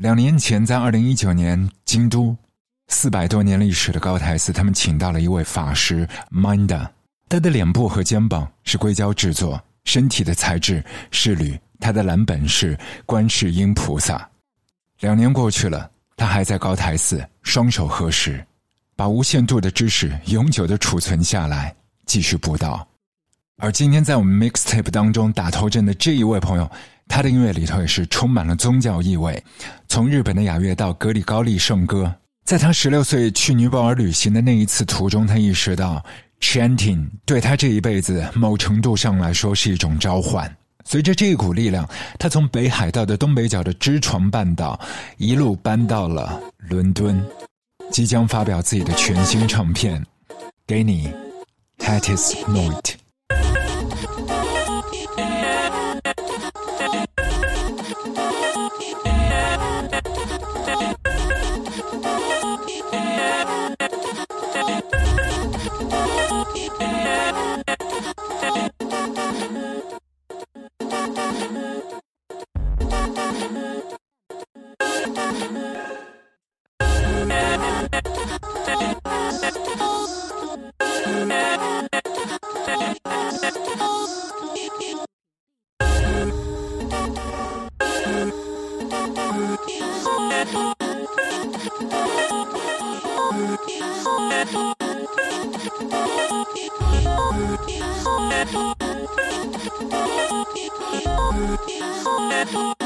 两年前，在二零一九年，京都四百多年历史的高台寺，他们请到了一位法师 Minda，他的脸部和肩膀是硅胶制作，身体的材质是铝，他的蓝本是观世音菩萨。两年过去了，他还在高台寺双手合十，把无限度的知识永久的储存下来，继续布道。而今天在我们 mixtape 当中打头阵的这一位朋友。他的音乐里头也是充满了宗教意味，从日本的雅乐到格里高利圣歌。在他十六岁去尼泊尔旅行的那一次途中，他意识到 chanting 对他这一辈子某程度上来说是一种召唤。随着这股力量，他从北海道的东北角的知床半岛一路搬到了伦敦，即将发表自己的全新唱片。给你，Hatties Note。Bye.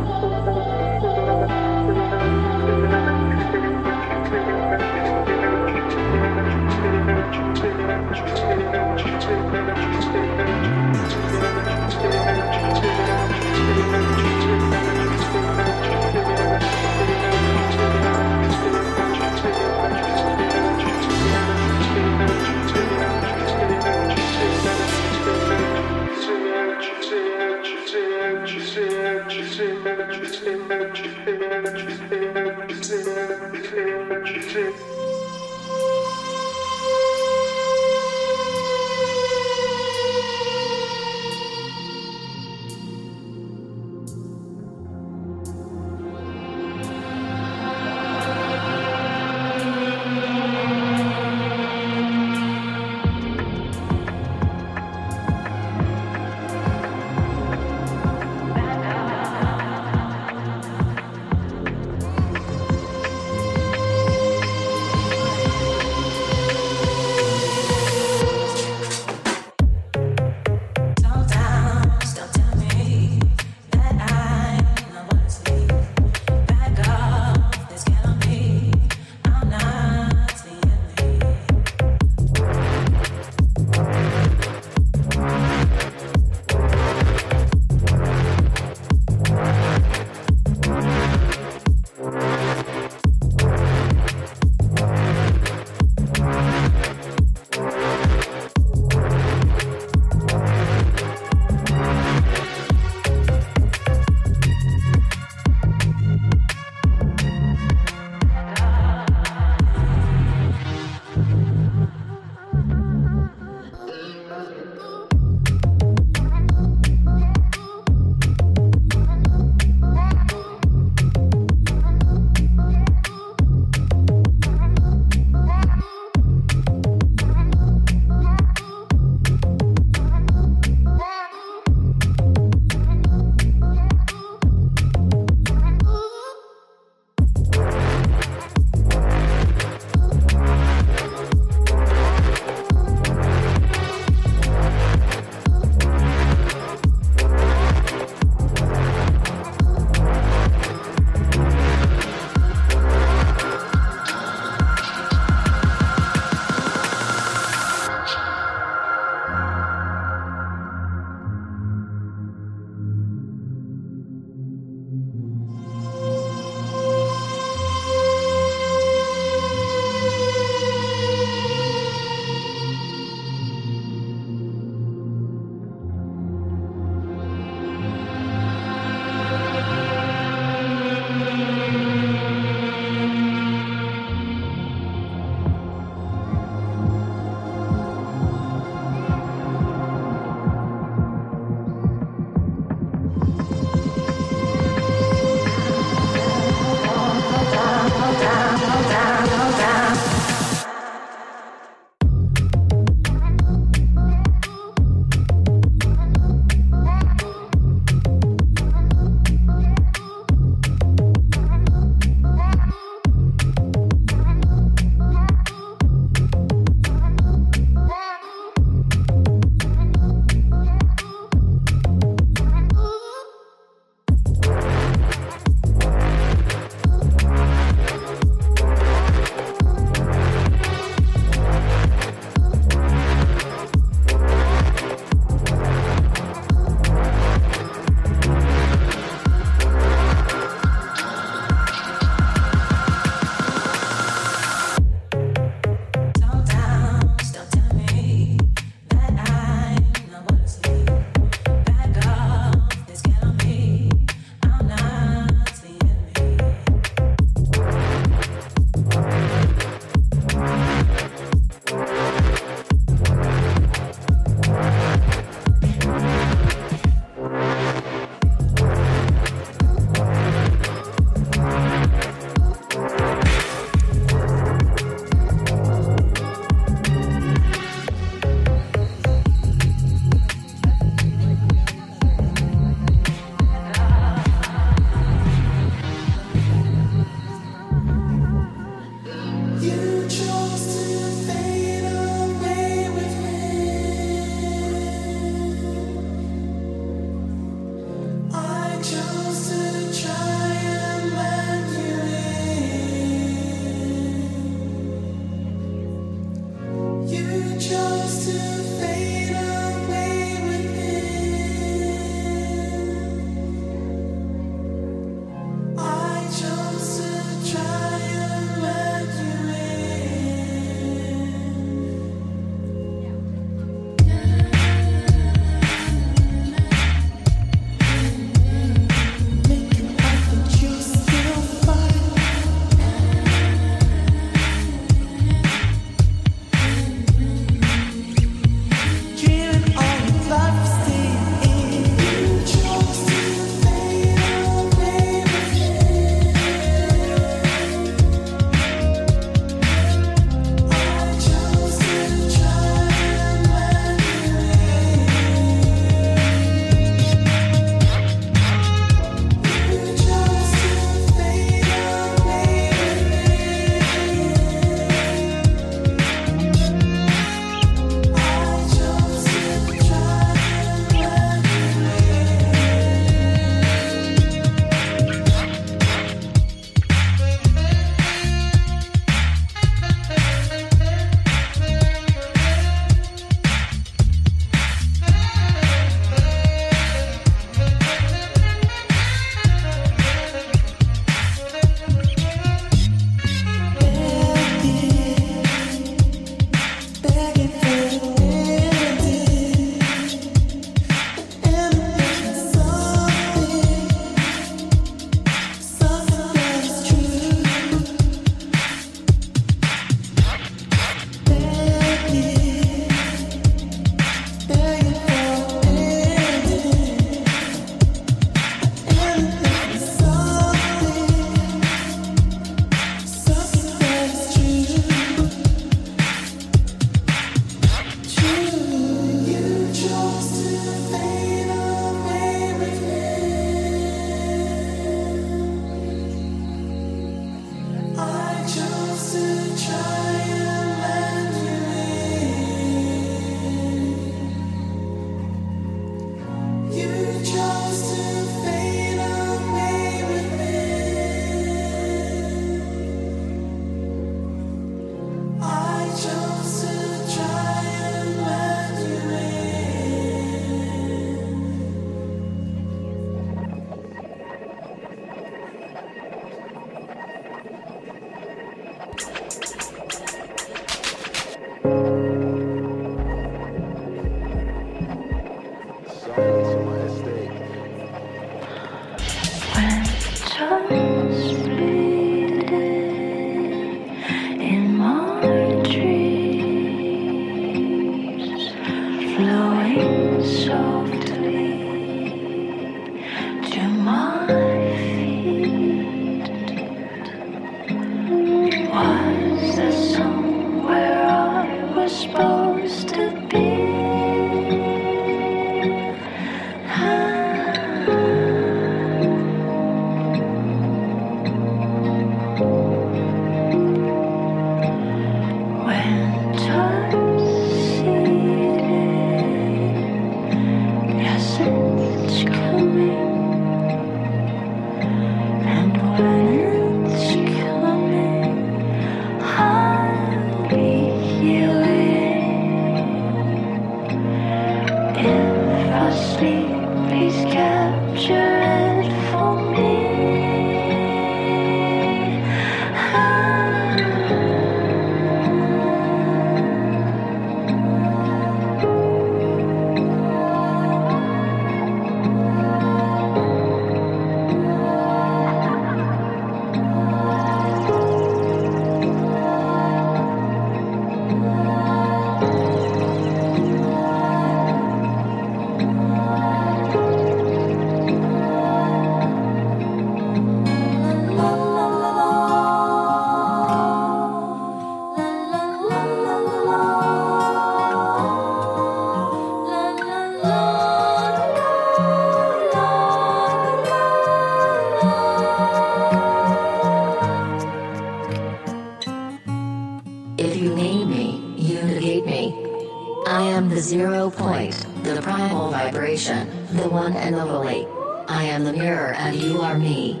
And. I am the mirror and you are me.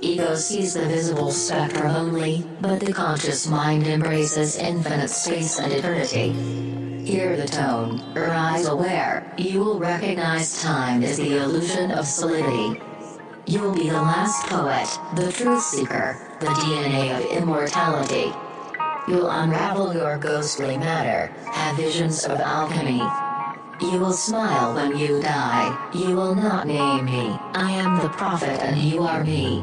Ego sees the visible spectrum only, but the conscious mind embraces infinite space and eternity. Hear the tone, arise aware, you will recognize time is the illusion of solidity. You'll be the last poet, the truth seeker, the DNA of immortality. You'll unravel your ghostly matter, have visions of alchemy. You will smile when you die, you will not name me. I am the prophet and you are me.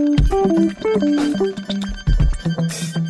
Thank you.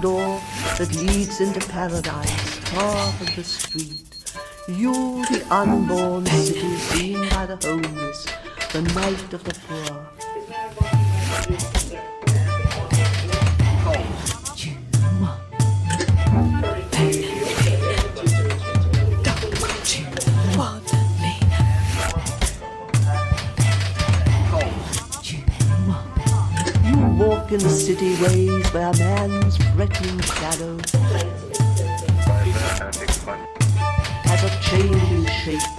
Door that leads into paradise, far from the street. You, the unborn in the city ways, by a man's threatening shadow. has a changing shape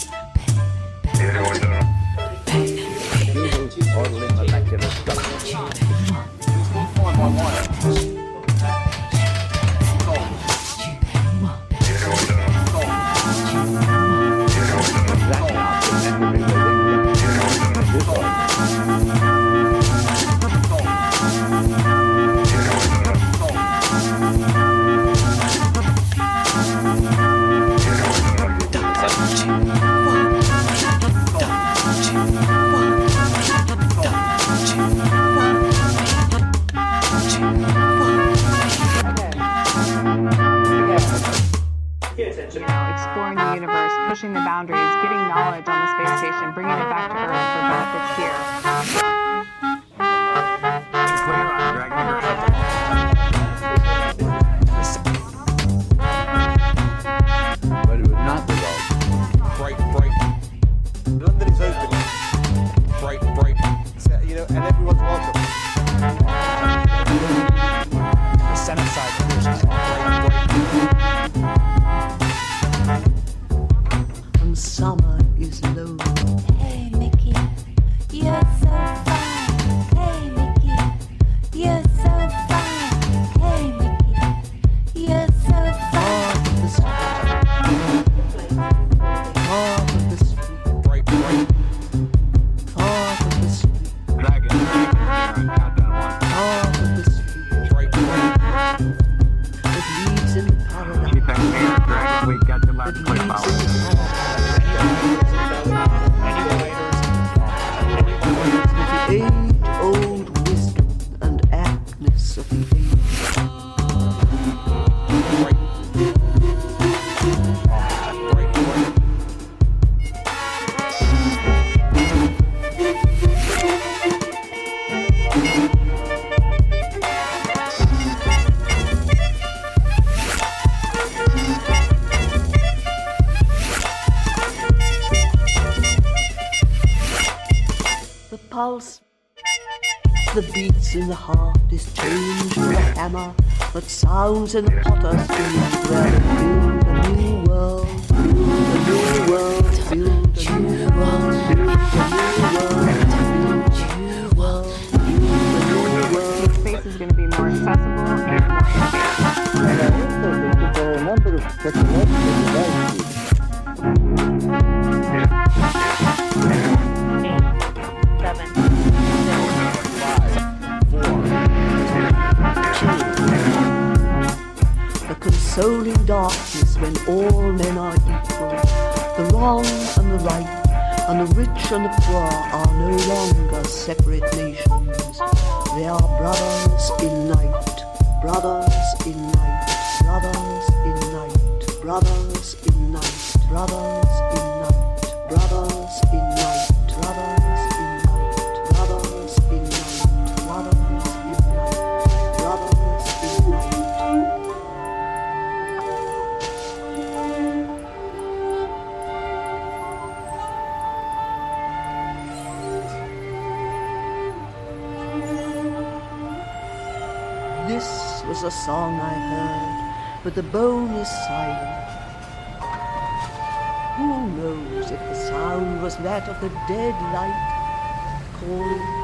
the heart is changed to a hammer that sounds in the potter's solely darkness when all men are equal. The wrong and the right, and the rich and the poor are no longer separate nations. They are brothers in night, brothers in night, brothers in night, brothers in night, brothers. In night. brothers A song I heard, but the bone is silent. Who knows if the sound was that of the dead light calling?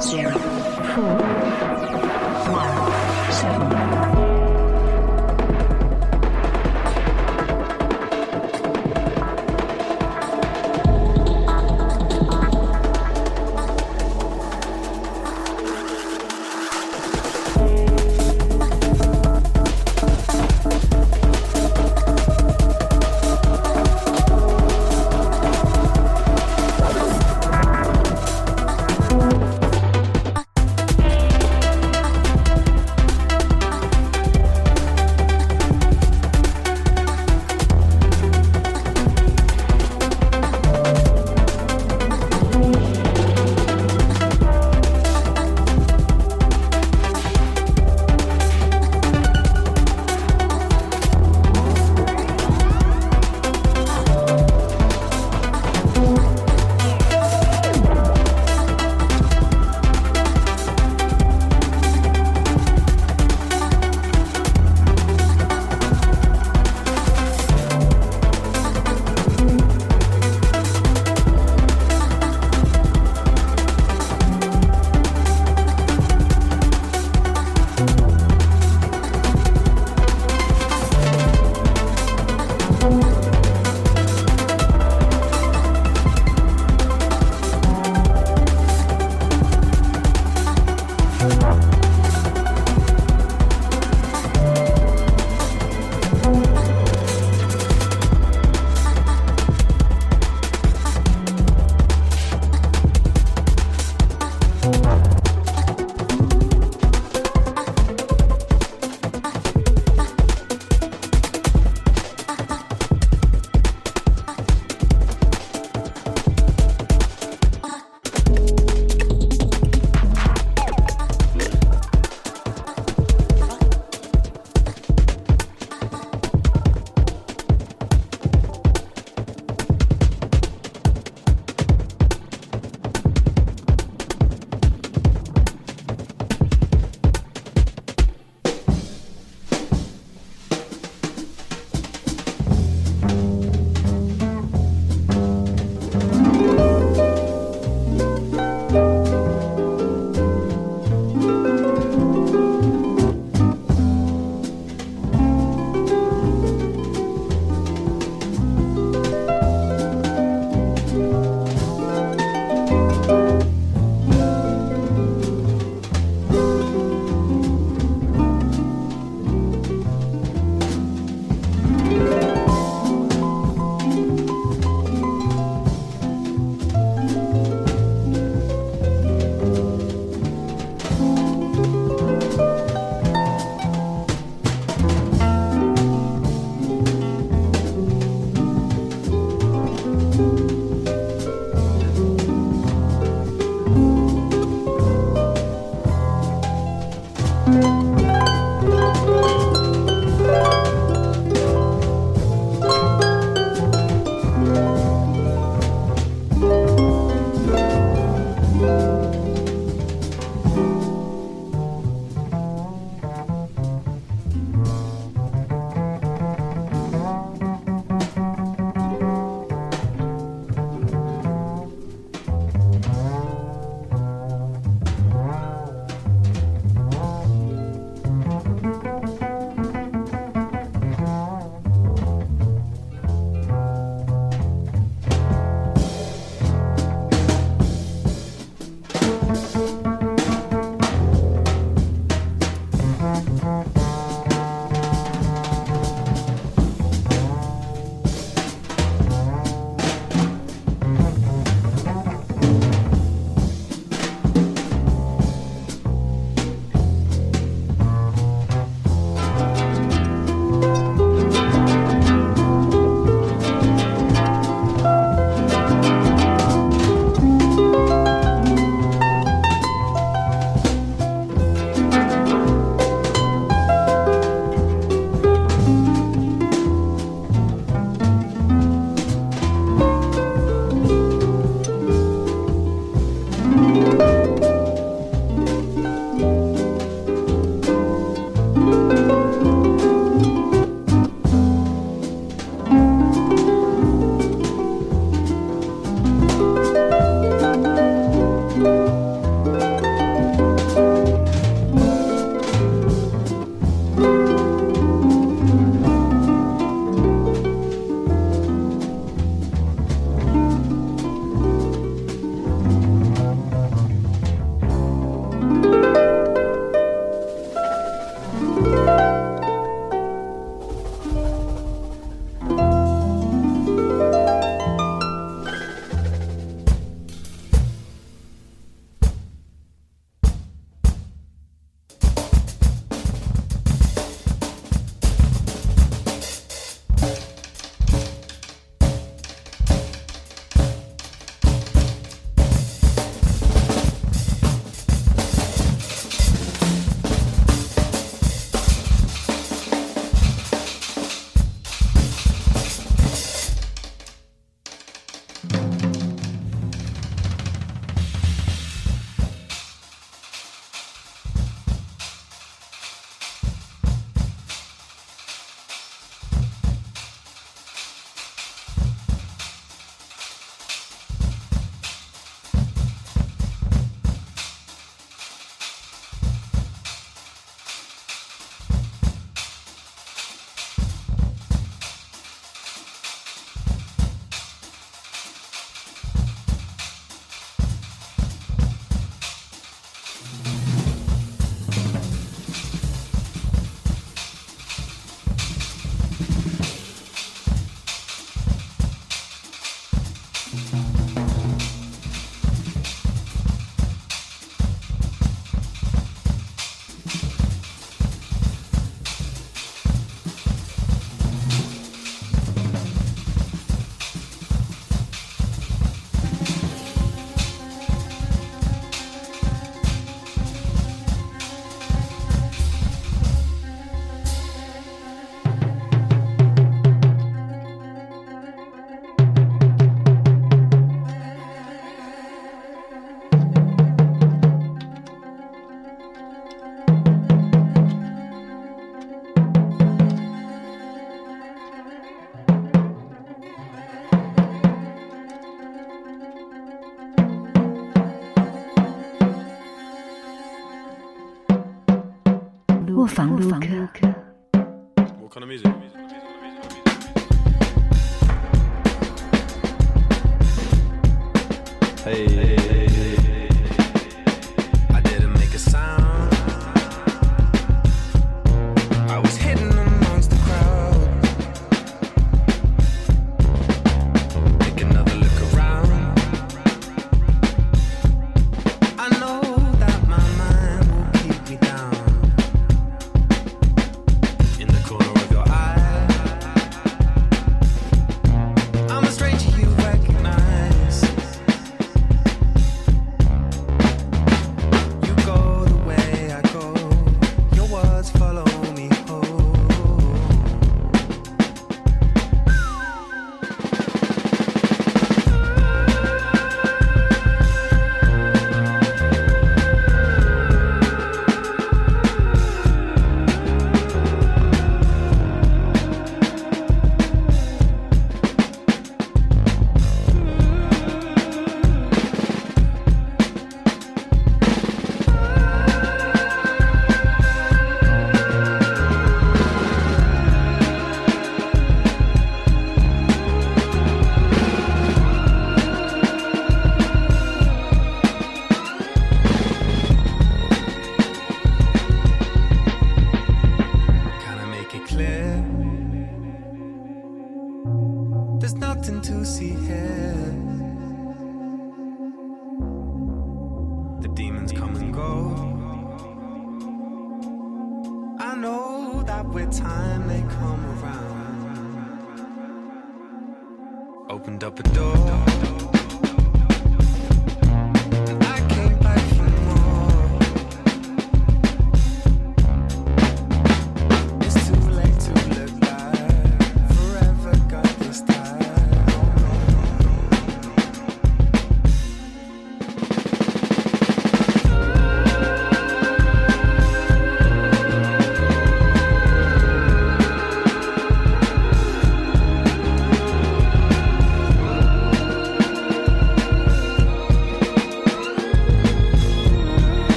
Four,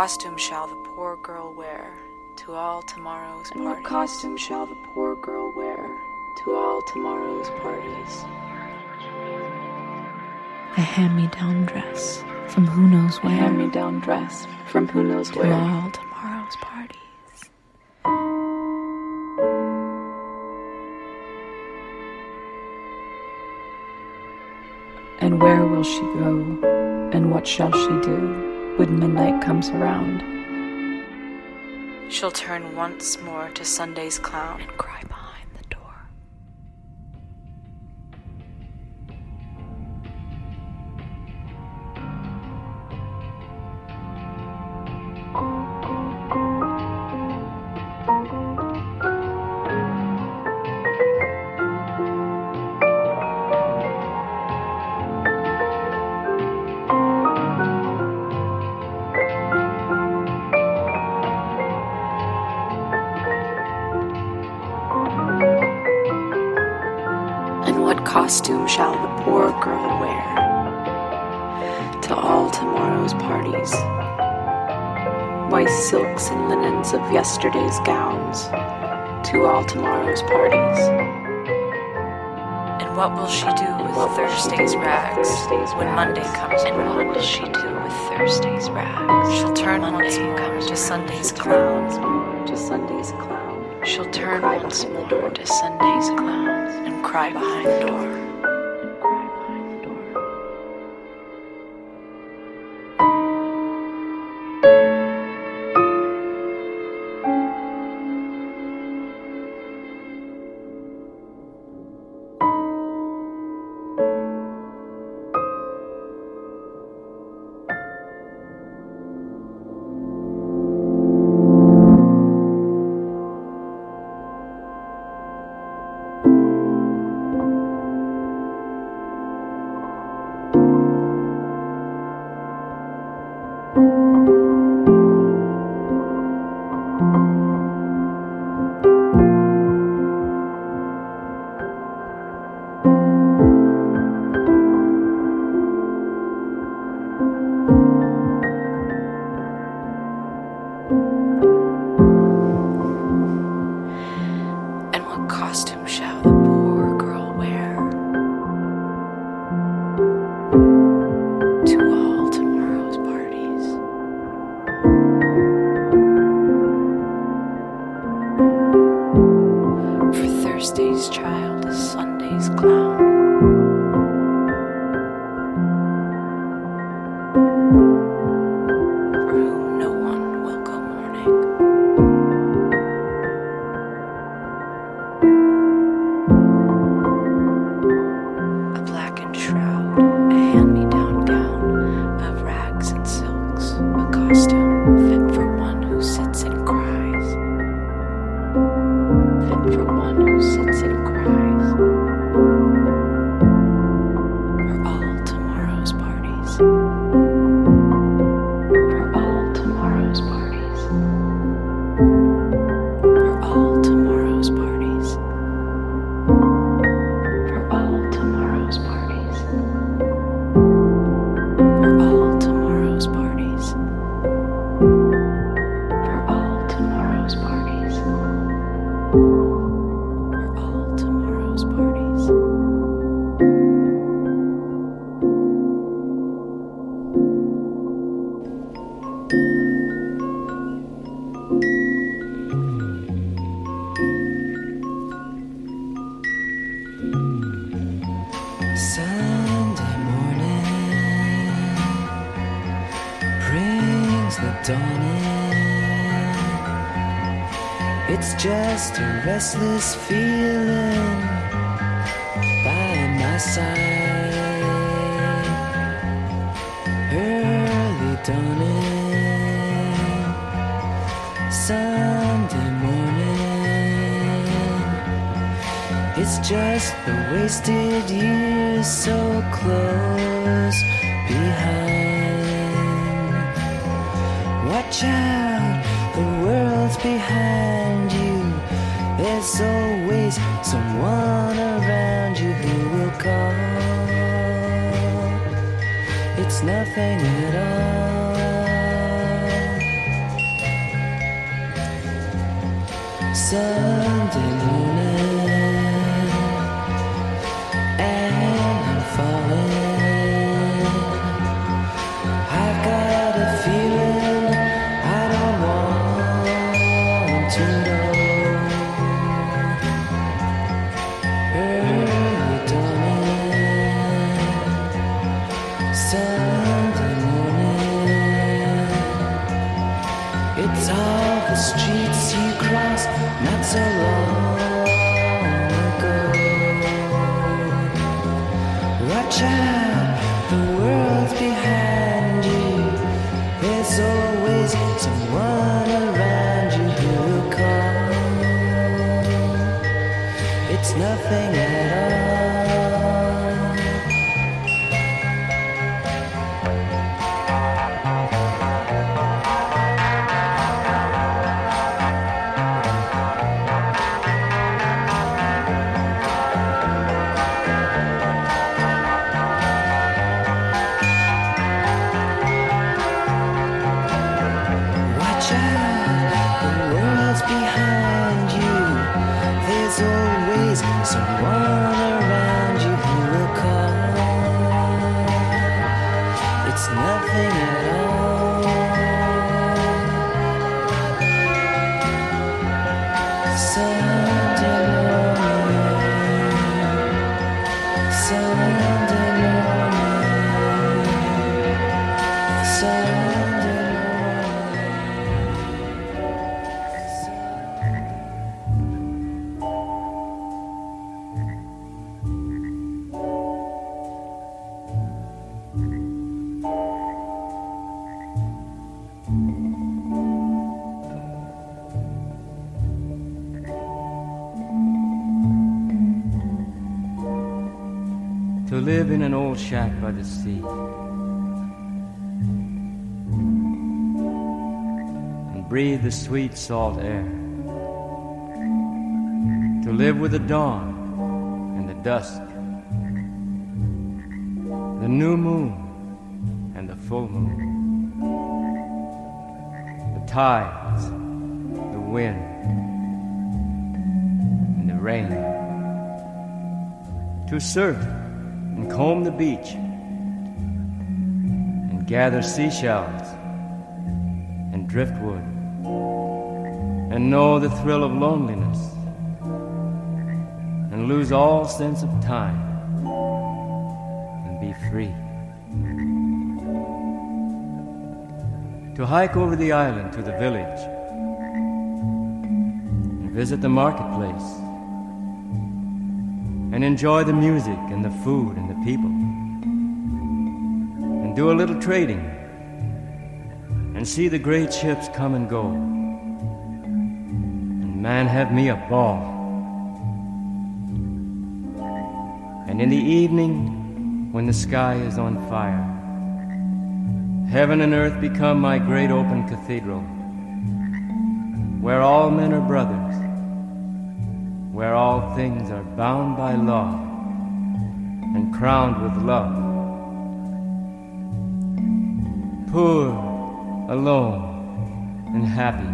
costume shall the poor girl wear to all tomorrow's And what costume shall the poor girl wear to all tomorrow's parties? A hand-me-down dress from who knows where. A hand-me-down dress from who knows to where. all tomorrow's parties. And where will she go? And what shall she do when midnight comes around? She'll turn once more to Sunday's clown and cry yesterday's gowns to all tomorrow's parties. And what will she do with what Thursday's do with rags Thursday's when rags? Monday comes And what will she do with Thursday's rags? She'll turn when once more comes to? Sunday's She'll clown. to Sunday's clown. She'll turn once more to Sunday's clown and cry behind the door. Live in an old shack by the sea. And breathe the sweet salt air, to live with the dawn and the dusk, the new moon and the full moon, the tides, the wind, and the rain, to and comb the beach and gather seashells and driftwood and know the thrill of loneliness and lose all sense of time and be free. To hike over the island to the village and visit the marketplace and enjoy the music and the food and. And do a little trading and see the great ships come and go. And man, have me a ball. And in the evening, when the sky is on fire, heaven and earth become my great open cathedral, where all men are brothers where all things are bound by law and crowned with love. Poor, alone, and happy,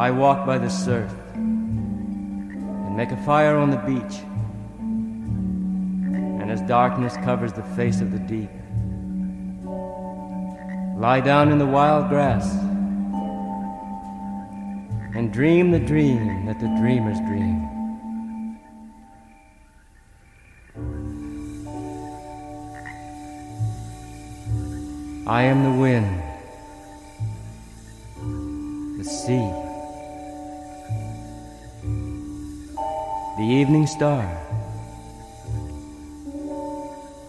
I walk by the surf and make a fire on the beach. And as darkness covers the face of the deep, lie down in the wild grass and dream the dream that the dreamers dream. I am the wind, the sea, the evening star.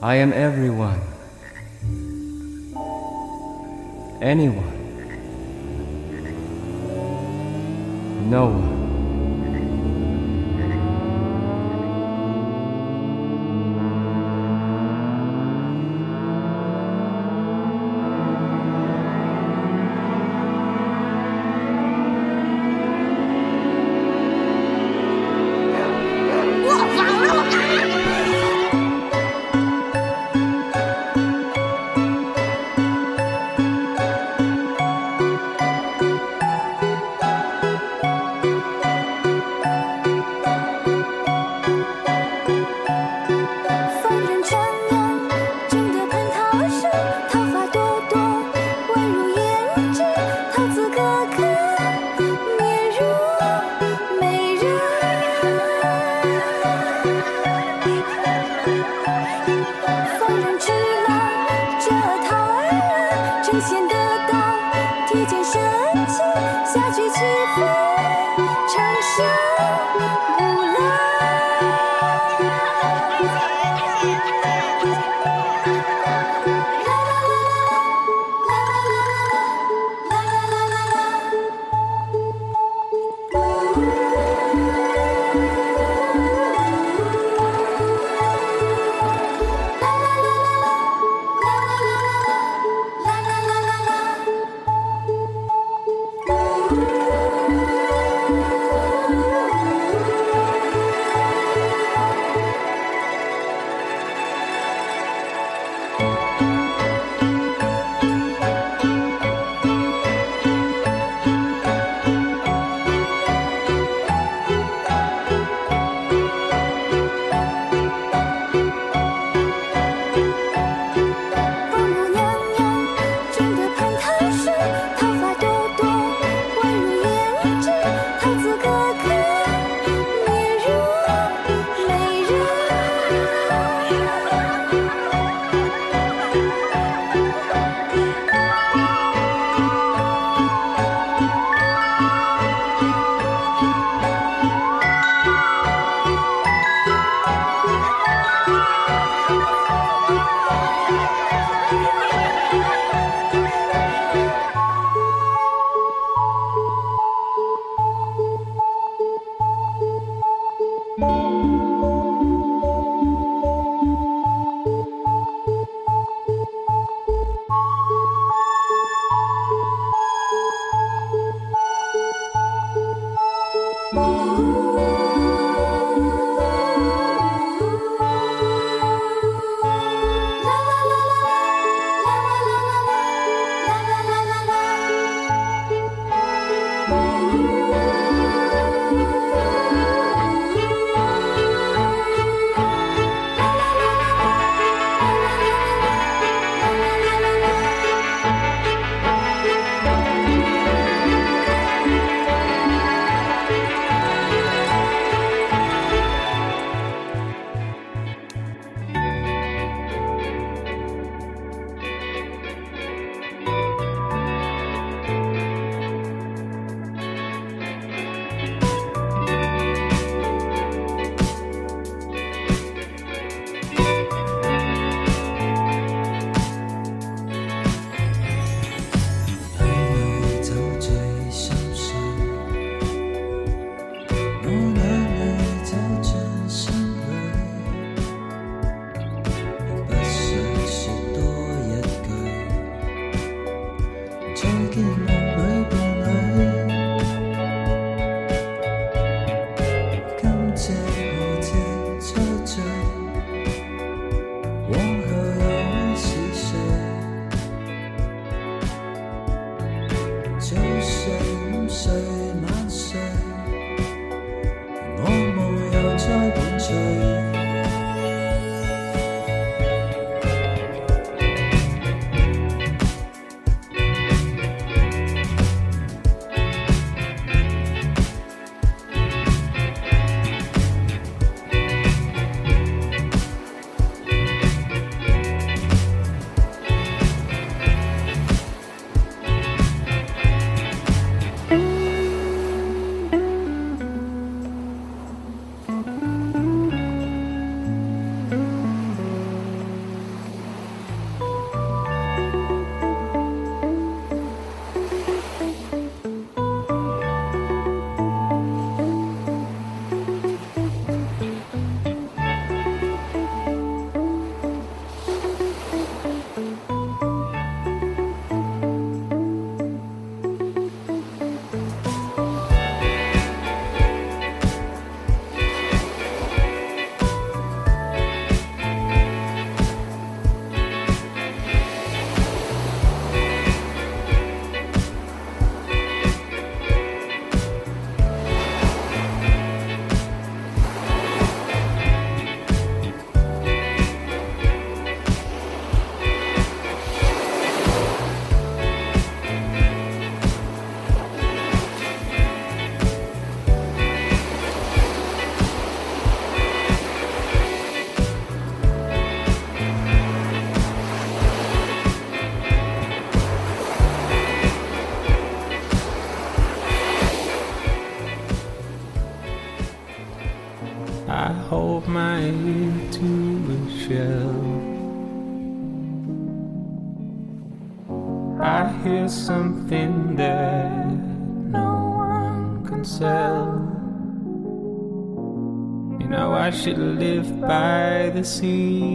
I am everyone, anyone. No one. Something that no one can sell. You know, I should live by the sea.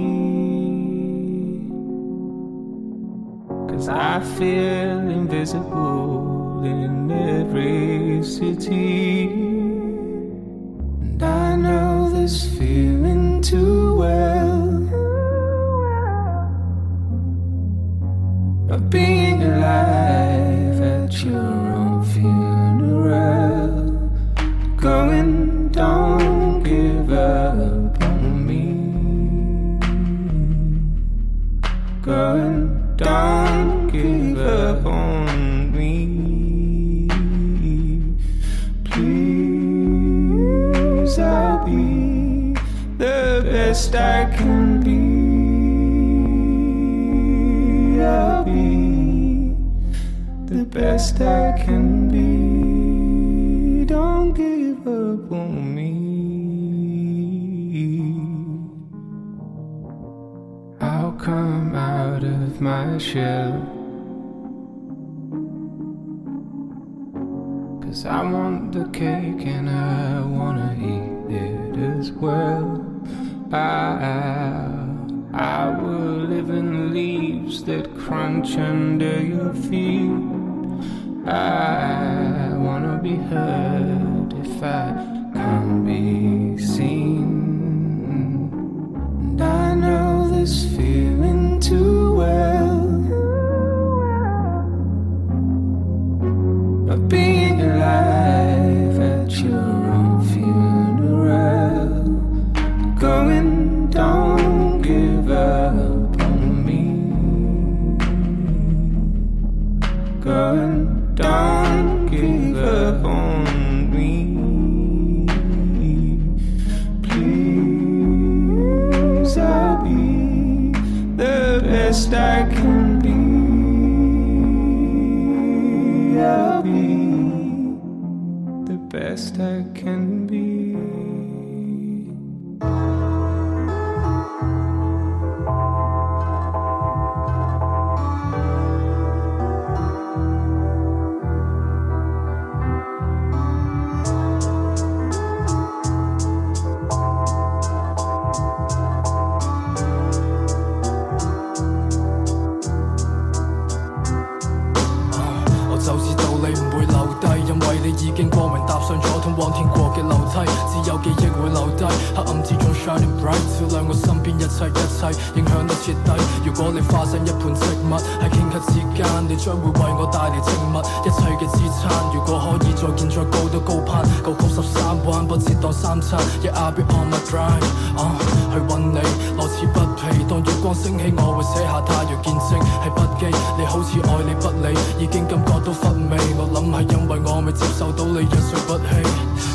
影响到彻。如果你化身一盤植物，喺顷刻之間，你將會為我帶嚟植物，一切嘅支撐。如果可以再見再高都高攀，高曲十三彎，不折當三餐。Yeah, I'll be on my grind，啊、去揾你，樂此不疲。當月光升起，我會寫下太陽見證係筆記。你好似愛理不理，已經感覺到乏味。我諗係因為我未接受到你一睡不起。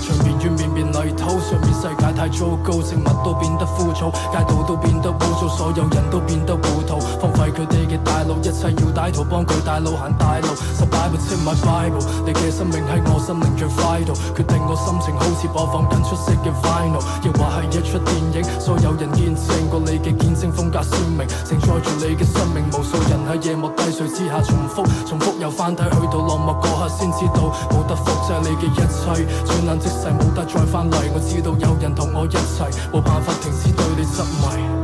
場面與綿綿泥土，上面世界太糟糕，植物都變得枯燥，街道都變得污糟，所有人都變得糊塗，荒廢佢哋嘅大路，一切要歹徒幫佢大路行大路。十擺部清 my Bible，你嘅生命喺我心靈最 vital，決定我心情好似播放緊出色嘅 vinyl，亦或係一出電影，所有人見證過你嘅見證風格鮮明，承載住你嘅生命，無數人喺夜幕低垂之下重複，重複又翻睇，去到落幕嗰刻先知道，冇得複製你嘅一切，轉眼即逝冇得再翻嚟，我知道有人同我一齊，冇辦法停止對你執迷。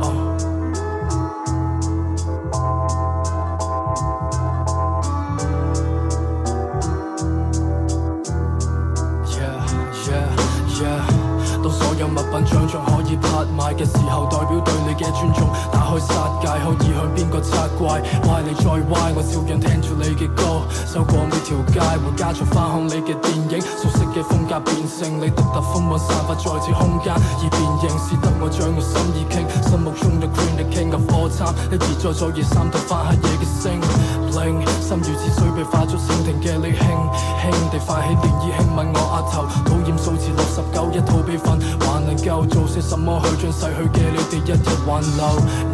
性，你獨特風韻散發在此空間，而變形是得我將我心意傾。心目中嘅 Queen，the King of all time，一而再，再而三突發黑夜嘅聲。令，心如止水被化作蜻蜓嘅你，輕輕地泛起漣漪，輕吻我額頭，討厭數字六十九，一套悲憤，還能夠做些什麼去將逝去嘅你哋一日挽留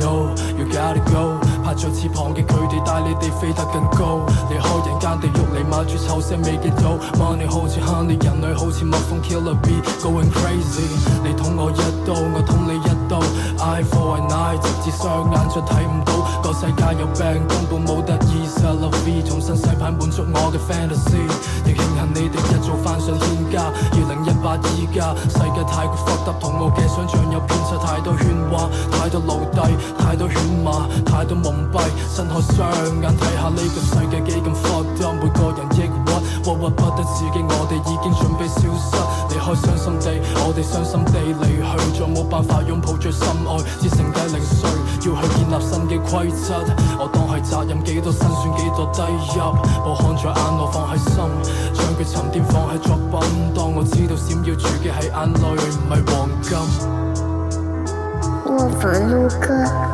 ？No，you gotta go，拍着翅膀嘅佢哋帶你哋飛得更高，離開人間地獄嚟買住臭腥味嘅島，money 好似 honey，人類好似蜜蜂 killer bee，going crazy，你捅我一刀，我捅你一刀，eye for an eye，直至雙眼再睇唔到，個世界有病根本冇得醫，set love 重新洗牌滿足我嘅 fantasy，亦慶幸你哋一早翻上天家，二零一八依家。世界太過 fuck up，同我嘅想像有偏差，太多喧嘩，太多奴隸，太多犬馬，太多蒙蔽，睜開雙眼睇下呢個世界幾咁 fucked up，每個人抑鬱，鬱鬱不得自己，我哋已經準備消失，離開傷心地，我哋傷心地離去，再冇辦法擁抱最深愛，只剩低零碎，要去建立新嘅規則，我當係責任幾多辛酸幾多低入，我看在眼內放喺心，將佢沉澱放喺作品，當我知道閃耀住嘅係眼淚，唔係黃金。卧房录歌。